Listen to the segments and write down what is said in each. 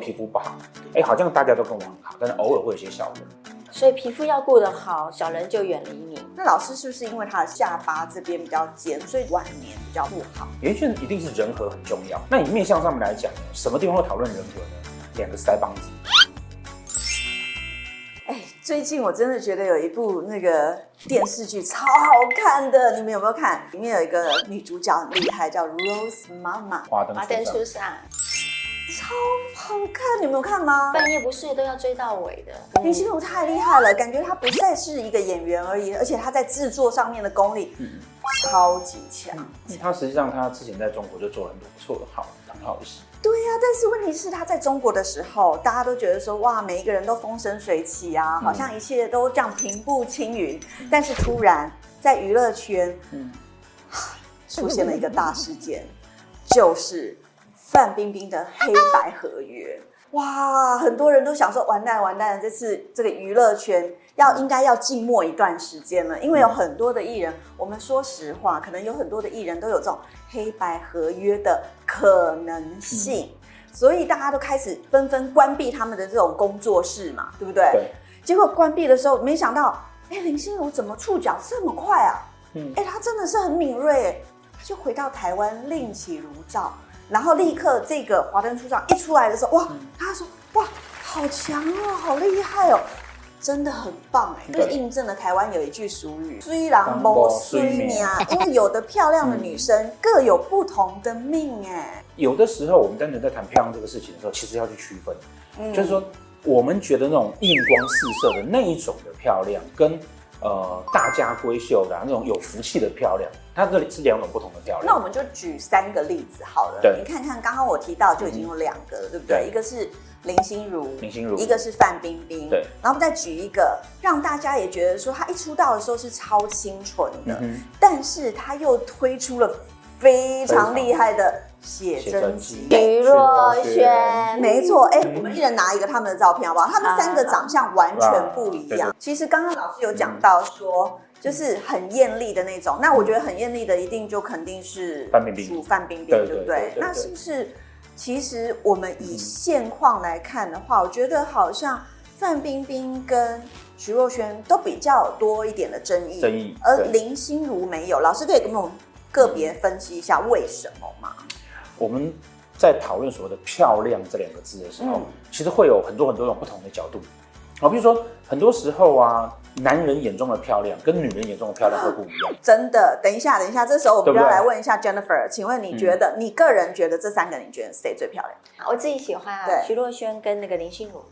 皮肤不好，哎，好像大家都跟我很好，但是偶尔会有些小人。所以皮肤要顾得好，小人就远离你。那老师是不是因为他的下巴这边比较尖，所以晚年比较不好？有一些人一定是人和很重要。那以面相上面来讲，什么地方会讨论人和呢？两个腮帮子。哎，最近我真的觉得有一部那个电视剧超好看的，你们有没有看？里面有一个女主角很厉害，叫 Rose 妈妈。华灯华灯初上。超好看，你没有看吗？半夜不睡都要追到尾的。林心如太厉害了，感觉她不再是一个演员而已，而且她在制作上面的功力超级强。她实际上她之前在中国就做了很多不错的好很好的戏。对呀、啊，但是问题是她在中国的时候，大家都觉得说哇，每一个人都风生水起啊，好像一切都这样平步青云。但是突然在娱乐圈，嗯，出现了一个大事件，就是。范冰冰的黑白合约，哇，很多人都想说完蛋完蛋了，这次这个娱乐圈要应该要静默一段时间了，因为有很多的艺人，我们说实话，可能有很多的艺人都有这种黑白合约的可能性，所以大家都开始纷纷关闭他们的这种工作室嘛，对不对？对。结果关闭的时候，没想到，哎，林心如怎么触角这么快啊？嗯，哎，她真的是很敏锐，她就回到台湾另起炉灶。然后立刻这个华灯初上一出来的时候，哇，他说哇，好强哦，好厉害哦，真的很棒哎，这印证了台湾有一句俗语：虽然无水命，因为有的漂亮的女生 各有不同的命哎。有的时候我们单纯在谈漂亮这个事情的时候，其实要去区分，嗯、就是说我们觉得那种艳光四射的那一种的漂亮，跟呃大家闺秀的、啊、那种有福气的漂亮。它这里是两种不同的漂亮。那我们就举三个例子好了。对，你看看刚刚我提到就已经有两个了，嗯、对不对？对，一个是林心如，林心如，一个是范冰冰。对。然后我们再举一个，让大家也觉得说她一出道的时候是超清纯的，嗯、但是她又推出了非常厉害的写真集。徐若瑄，没错。哎、欸，我们一人拿一个他们的照片好不好？他们三个长相完全不一样。其实刚刚老师有讲到说。嗯就是很艳丽的那种，那我觉得很艳丽的一定就肯定是范冰冰，属范冰冰，对不对？那是不是？其实我们以现况来看的话，我觉得好像范冰冰跟徐若瑄都比较多一点的争议，争议，而林心如没有。老师可以跟我们个别分析一下为什么吗？我们在讨论所谓的“漂亮”这两个字的时候，其实会有很多很多种不同的角度。好，比如说很多时候啊。男人眼中的漂亮跟女人眼中的漂亮会不一样。真的，等一下，等一下，这时候我们就要来问一下 Jennifer，请问你觉得，你个人觉得这三个，你觉得谁最漂亮？我自己喜欢啊，徐若瑄跟那个林心如。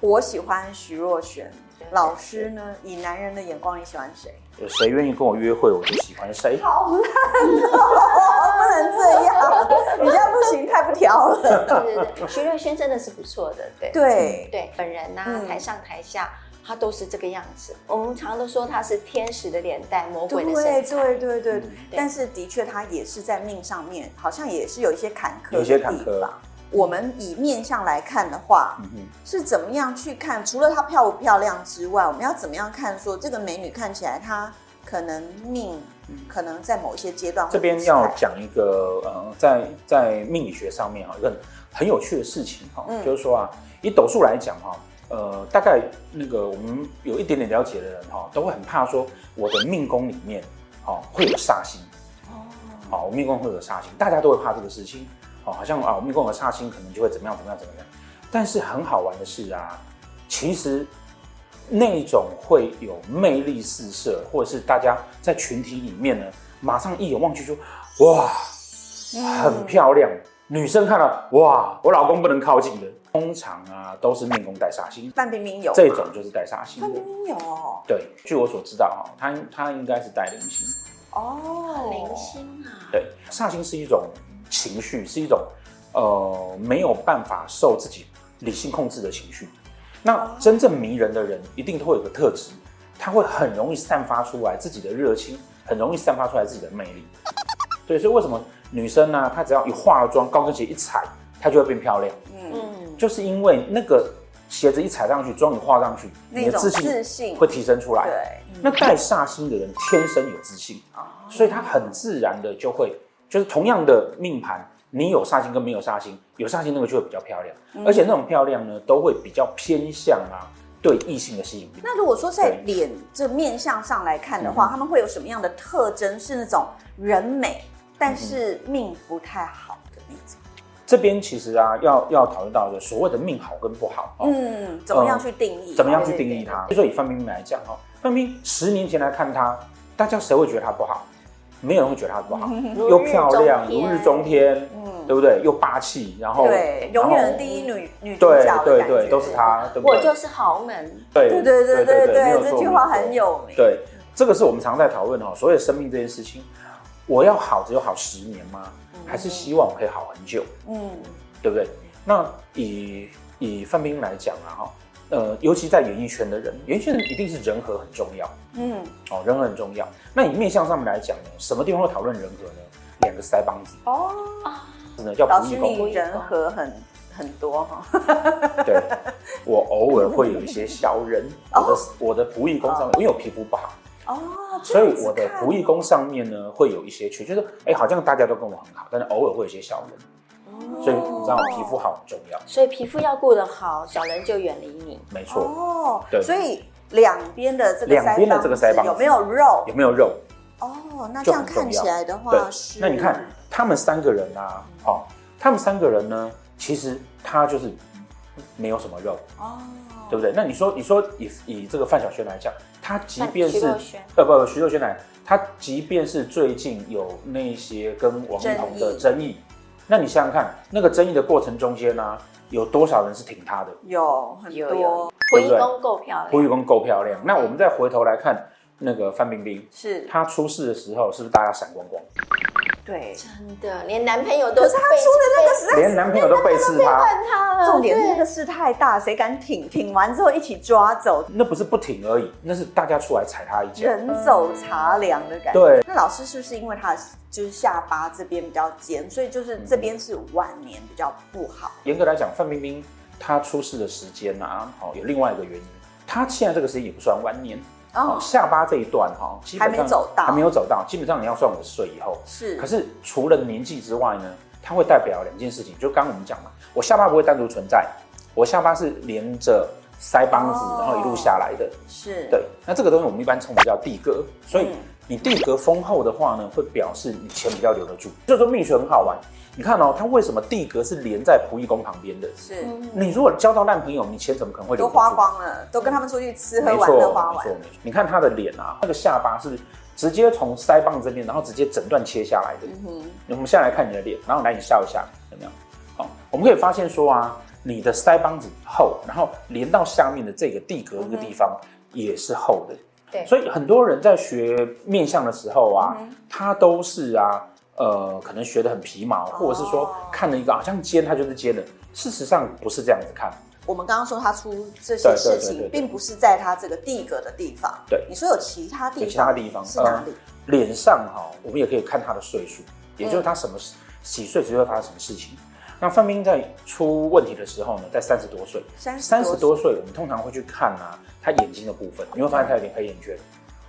我喜欢徐若瑄。老师呢？以男人的眼光，你喜欢谁？有谁愿意跟我约会，我就喜欢谁。好烂哦，对对对，徐若瑄真的是不错的，对对对，本人呐，台上台下。他都是这个样子，我们常常都说他是天使的脸蛋，魔鬼的身材。对对对对，对但是的确，他也是在命上面，好像也是有一些坎坷的地方。我们以面相来看的话，嗯、是怎么样去看？除了她漂不漂亮之外，我们要怎么样看？说这个美女看起来，她可能命，可能在某一些阶段。这边要讲一个，呃，在在命理学上面啊，一个很有趣的事情哈，嗯、就是说啊，以斗数来讲哈。呃，大概那个我们有一点点了解的人哈，都会很怕说我的命宫里面，哈，会有煞星。哦，好，我命宫会有煞星，大家都会怕这个事情。哦，好像啊，我命宫有煞星，可能就会怎么样怎么样怎么样。但是很好玩的是啊，其实那种会有魅力四射，或者是大家在群体里面呢，马上一眼望去说哇，很漂亮。嗯、女生看了哇，我老公不能靠近的。通常啊，都是面宫带煞星。范冰冰有这种就是带煞星。范冰冰有哦。对，据我所知道哈，她她应该是带灵星。哦，灵星啊。对，煞星是一种情绪，是一种呃没有办法受自己理性控制的情绪。那真正迷人的人，一定都会有个特质，他会很容易散发出来自己的热情，很容易散发出来自己的魅力。对，所以为什么女生呢、啊，她只要一化了妆，高跟鞋一踩，她就会变漂亮。嗯。就是因为那个鞋子一踩上去，妆一化上去，你的自信会提升出来。对，那带煞星的人天生有自信啊，所以他很自然的就会，就是同样的命盘，你有煞星跟没有煞星，有煞星那个就会比较漂亮，嗯、而且那种漂亮呢，都会比较偏向啊对异性的吸引力。那如果说在脸这面相上来看的话，嗯、他们会有什么样的特征？是那种人美，但是命不太好的那种。这边其实啊，要要讨论到的所谓的命好跟不好，嗯，怎么样去定义？怎么样去定义它？就说以范冰冰来讲哈，范冰冰十年前来看她，大家谁会觉得她不好？没有人会觉得她不好，又漂亮，如日中天，嗯，对不对？又霸气，然后对，永远的第一女女主角，对对对，都是她，对不对？我就是豪门，对对对对对对，这句话很有名。对，这个是我们常在讨论哈，所有生命这件事情，我要好只有好十年吗？还是希望可以好很久？嗯。对不对？那以以范冰冰来讲啊，哈，呃，尤其在演艺圈的人，演艺圈一定是人和很重要，嗯，哦，人和很重要。那以面相上面来讲呢，什么地方会讨论人和呢？两个腮帮子哦，真的叫老师，你人和很很多哈。对，我偶尔会有一些小人，我的我的仆役工上面，因为我皮肤不好哦，所以我的仆役宫上面呢会有一些缺，就是哎，好像大家都跟我很好，但是偶尔会有一些小人。所以你知道皮肤好很重要，所以皮肤要顾得好，小人就远离你。没错哦，对。所以两边的这个两边的这个腮帮有没有肉？有没有肉？哦，那这样看起来的话是。那你看他们三个人啊，哦，他们三个人呢，其实他就是没有什么肉哦，对不对？那你说，你说以以这个范晓萱来讲，他即便是呃不徐若瑄来，他即便是最近有那些跟王力宏的争议。那你想想看，那个争议的过程中间呢、啊，有多少人是挺他的？有很多，胡玉光够漂亮，胡玉光够漂亮。那我们再回头来看那个范冰冰，是她出事的时候，是不是大家闪光光？对，真的，连男朋友都是他出的那个时候，连男朋友都背刺他，他重点是那个事太大，谁敢挺？挺完之后一起抓走，那不是不挺而已，那是大家出来踩他一脚，人走茶凉的感觉。对，那老师是不是因为他就是下巴这边比较尖，所以就是这边是晚年比较不好？严格来讲，范冰冰她出事的时间啊，好，有另外一个原因，她现在这个时间也不算晚年。哦，下巴这一段哈，基本上还没走到，还没有走到。基本上你要算五十岁以后是。可是除了年纪之外呢，它会代表两件事情。就刚刚我们讲嘛，我下巴不会单独存在，我下巴是连着腮帮子，然后一路下来的。是。对，那这个东西我们一般称为叫地格。所以你地格丰厚的话呢，会表示你钱比较留得住。就是说命学很好玩。你看哦，它为什么地格是连在仆役宫旁边的？是，你如果交到烂朋友，你钱怎么可能会留？都花光了，都跟他们出去吃喝玩乐花完。没错，没错。你看他的脸啊，那个下巴是直接从腮帮这边，然后直接整段切下来的。嗯哼。我们现在来看你的脸，然后来你笑一下，怎么样？好，我们可以发现说啊，你的腮帮子厚，然后连到下面的这个地格这个地方也是厚的。对。所以很多人在学面相的时候啊，他都是啊。呃，可能学的很皮毛，或者是说看了一个好像尖，他就是尖的。事实上不是这样子看。我们刚刚说他出这些事情，并不是在他这个地格的地方。对，你说有其他地方，其他地方是哪里？脸上哈，我们也可以看他的岁数，也就是他什么几岁就会发生什么事情。那范冰冰在出问题的时候呢，在三十多岁，三十多岁，我们通常会去看啊，他眼睛的部分，你会发现她有点黑眼圈。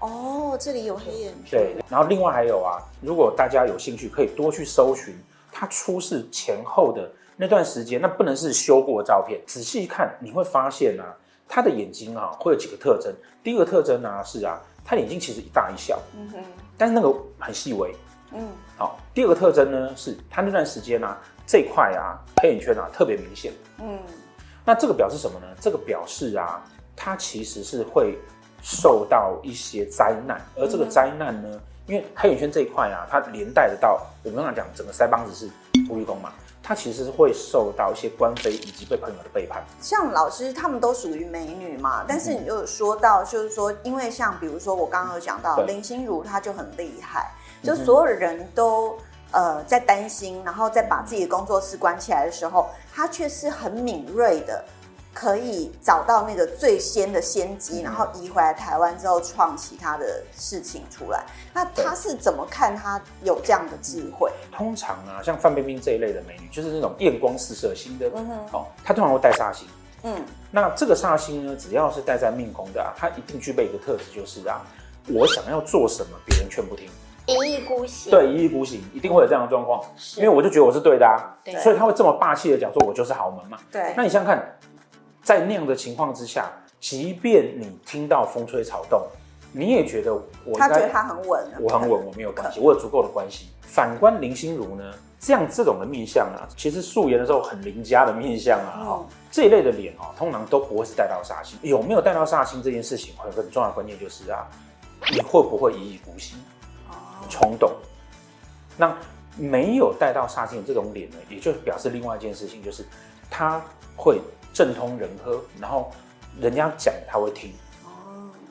哦，这里有黑眼圈。对，然后另外还有啊，如果大家有兴趣，可以多去搜寻她出事前后的那段时间，那不能是修过的照片，仔细看你会发现啊，她的眼睛啊会有几个特征。第一个特征呢是啊，她眼睛其实一大一小，嗯哼，但是那个很细微，嗯，好。第二个特征呢是他那段时间啊这块啊黑眼圈啊特别明显，嗯，那这个表示什么呢？这个表示啊，它其实是会。受到一些灾难，而这个灾难呢，因为黑眼圈这一块啊，它连带得到我们刚才讲整个腮帮子是仆役宫嘛，它其实是会受到一些官非以及被朋友的背叛。像老师他们都属于美女嘛，但是你有说到，就是说，因为像比如说我刚刚有讲到林心如，她就很厉害，就所有人都呃在担心，然后再把自己的工作室关起来的时候，他却是很敏锐的。可以找到那个最先的先机，然后移回来台湾之后创其他的事情出来。那他是怎么看他有这样的智慧？通常啊，像范冰冰这一类的美女，就是那种艳光四射型的，嗯哼，哦，她通常会带煞星。嗯，那这个煞星呢，只要是带在命宫的啊，它一定具备一个特质，就是啊，我想要做什么，别人劝不听。一意孤行，对，一意孤行，一定会有这样的状况。因为我就觉得我是对的啊，对，所以他会这么霸气的讲说，我就是豪门嘛。对，那你想想看，在那样的情况之下，即便你听到风吹草动，你也觉得我他觉得他很稳，我很稳，我没有关系，我有足够的关系。反观林心如呢，这样这种的面相啊，其实素颜的时候很邻家的面相啊，哈、嗯，这一类的脸哦，通常都不会是带到煞星。有没有带到煞星这件事情，有个很重要的关键就是啊，你会不会一意孤行？冲动，那没有带到煞星的这种脸呢，也就表示另外一件事情，就是他会政通人和，然后人家讲他会听。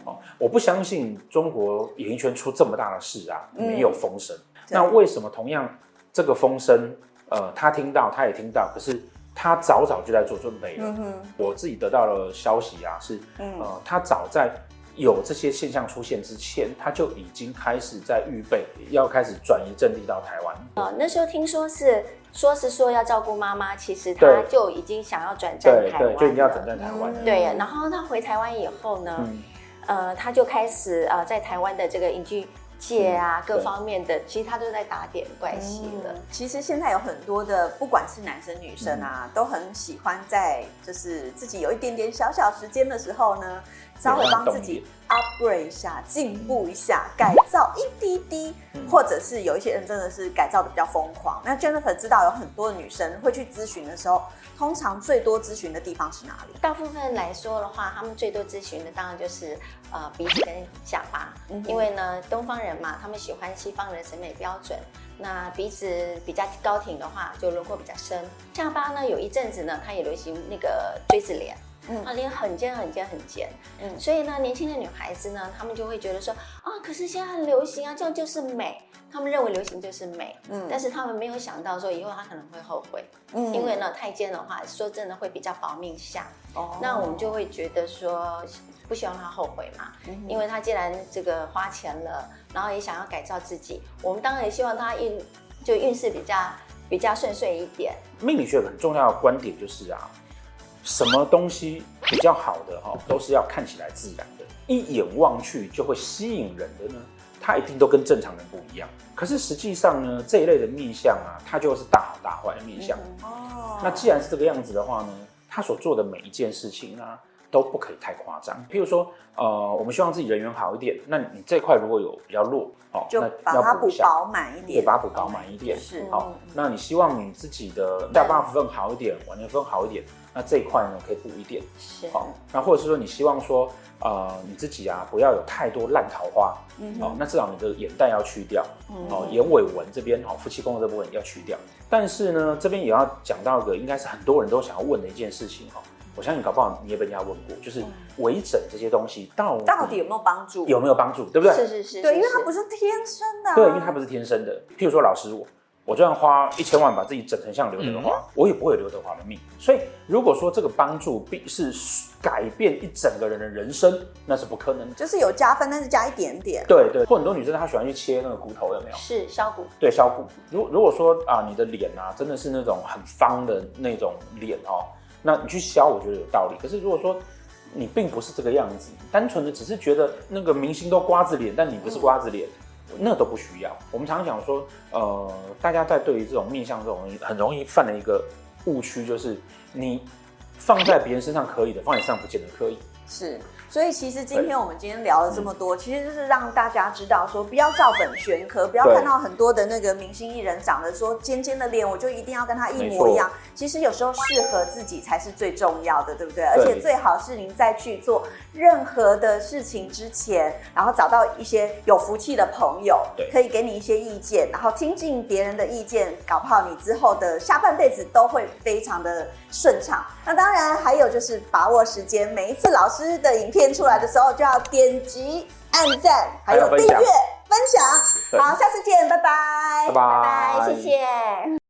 哦，我不相信中国演艺圈出这么大的事啊，没有风声。嗯、那为什么同样这个风声，呃，他听到，他也听到，可是他早早就在做准备了。嗯哼，我自己得到了消息啊，是，呃，他早在。有这些现象出现之前，他就已经开始在预备，要开始转移阵地到台湾。哦，那时候听说是说是说要照顾妈妈，其实他就已经想要转战台湾，对，就已经要转战台湾。对，然后他回台湾以后呢，嗯、呃，他就开始呃，在台湾的这个影剧界啊，各方面的，其实他都在打点关系了。其实现在有很多的，不管是男生女生啊，嗯、都很喜欢在就是自己有一点点小小时间的时候呢。稍微帮自己 upgrade 一下，进步一下，改造一滴滴，或者是有一些人真的是改造的比较疯狂。那 Jennifer 知道有很多的女生会去咨询的时候，通常最多咨询的地方是哪里？大部分来说的话，他们最多咨询的当然就是呃鼻子跟下巴，因为呢东方人嘛，他们喜欢西方人审美标准。那鼻子比较高挺的话，就轮廓比较深。下巴呢，有一阵子呢，它也流行那个锥子脸。嗯，啊，脸很尖很尖很尖，嗯，所以呢，年轻的女孩子呢，她们就会觉得说，啊，可是现在很流行啊，这样就是美，她们认为流行就是美，嗯，但是她们没有想到说以后她可能会后悔，嗯，因为呢，太尖的话，说真的会比较保命相，哦，那我们就会觉得说，不希望她后悔嘛，嗯，因为她既然这个花钱了，然后也想要改造自己，我们当然也希望她运就运势比较比较顺遂一点。命理学很重要的观点就是啊。什么东西比较好的哈，都是要看起来自然的，一眼望去就会吸引人的呢，它一定都跟正常人不一样。可是实际上呢，这一类的面相啊，它就是大好大坏的面相。哦，那既然是这个样子的话呢，他所做的每一件事情啊，都不可以太夸张。譬如说，呃，我们希望自己人缘好一点，那你这块如果有比较弱，哦，就把它补饱满一点，对，把它补饱满一点。是，好，那你希望你自己的下巴部分好一点，晚年分好一点。那这一块呢，可以补一点，是好。那或者是说，你希望说，呃，你自己啊，不要有太多烂桃花，嗯，哦，那至少你的眼袋要去掉，哦，眼尾纹这边，哦，夫妻宫的这部分要去掉。但是呢，这边也要讲到一个，应该是很多人都想要问的一件事情，哈，我相信搞不好你也被人家问过，就是微整这些东西到底到底有没有帮助？有没有帮助？对不对？是是是，对，因为它不是天生的，对，因为它不是天生的。譬如说，老师我。我就算花一千万把自己整成像刘德华，嗯、我也不会有刘德华的命。所以，如果说这个帮助必是改变一整个人的人生，那是不可能的。就是有加分，但是加一点点。对对，或很多女生她喜欢去切那个骨头，有没有？是削骨。对，削骨。如如果说啊，你的脸啊真的是那种很方的那种脸哦，那你去削，我觉得有道理。可是如果说你并不是这个样子，单纯的只是觉得那个明星都瓜子脸，但你不是瓜子脸。那都不需要。我们常常讲说，呃，大家在对于这种面相这种很容易犯的一个误区，就是你放在别人身上可以的，放在身上不见得可以。是。所以其实今天我们今天聊了这么多，其实就是让大家知道说，不要照本宣科，不要看到很多的那个明星艺人长得说尖尖的脸，我就一定要跟他一模一样。其实有时候适合自己才是最重要的，对不对？而且最好是您再去做任何的事情之前，然后找到一些有福气的朋友，可以给你一些意见，然后听进别人的意见，搞不好你之后的下半辈子都会非常的顺畅。那当然还有就是把握时间，每一次老师的影片。出来的时候就要点击、按赞，还有订阅、分享。好，下次见，拜拜，拜拜，谢谢。